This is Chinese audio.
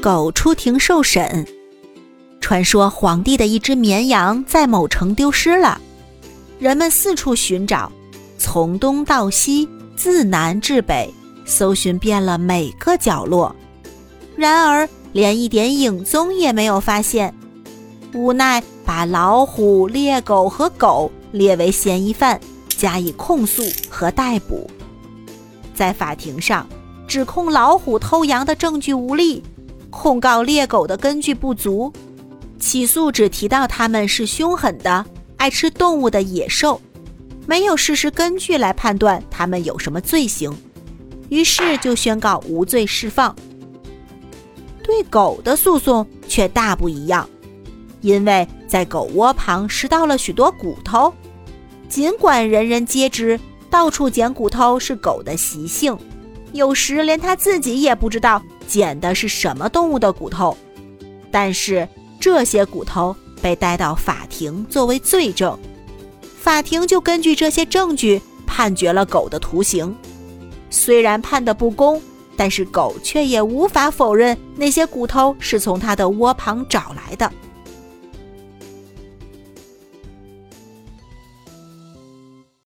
狗出庭受审。传说皇帝的一只绵羊在某城丢失了，人们四处寻找，从东到西，自南至北，搜寻遍了每个角落，然而连一点影踪也没有发现。无奈把老虎、猎狗和狗列为嫌疑犯，加以控诉和逮捕。在法庭上，指控老虎偷羊的证据无力，控告猎狗的根据不足。起诉只提到他们是凶狠的、爱吃动物的野兽，没有事实根据来判断他们有什么罪行，于是就宣告无罪释放。对狗的诉讼却大不一样，因为在狗窝旁拾到了许多骨头，尽管人人皆知到处捡骨头是狗的习性，有时连他自己也不知道捡的是什么动物的骨头，但是。这些骨头被带到法庭作为罪证，法庭就根据这些证据判决了狗的徒刑。虽然判的不公，但是狗却也无法否认那些骨头是从它的窝旁找来的。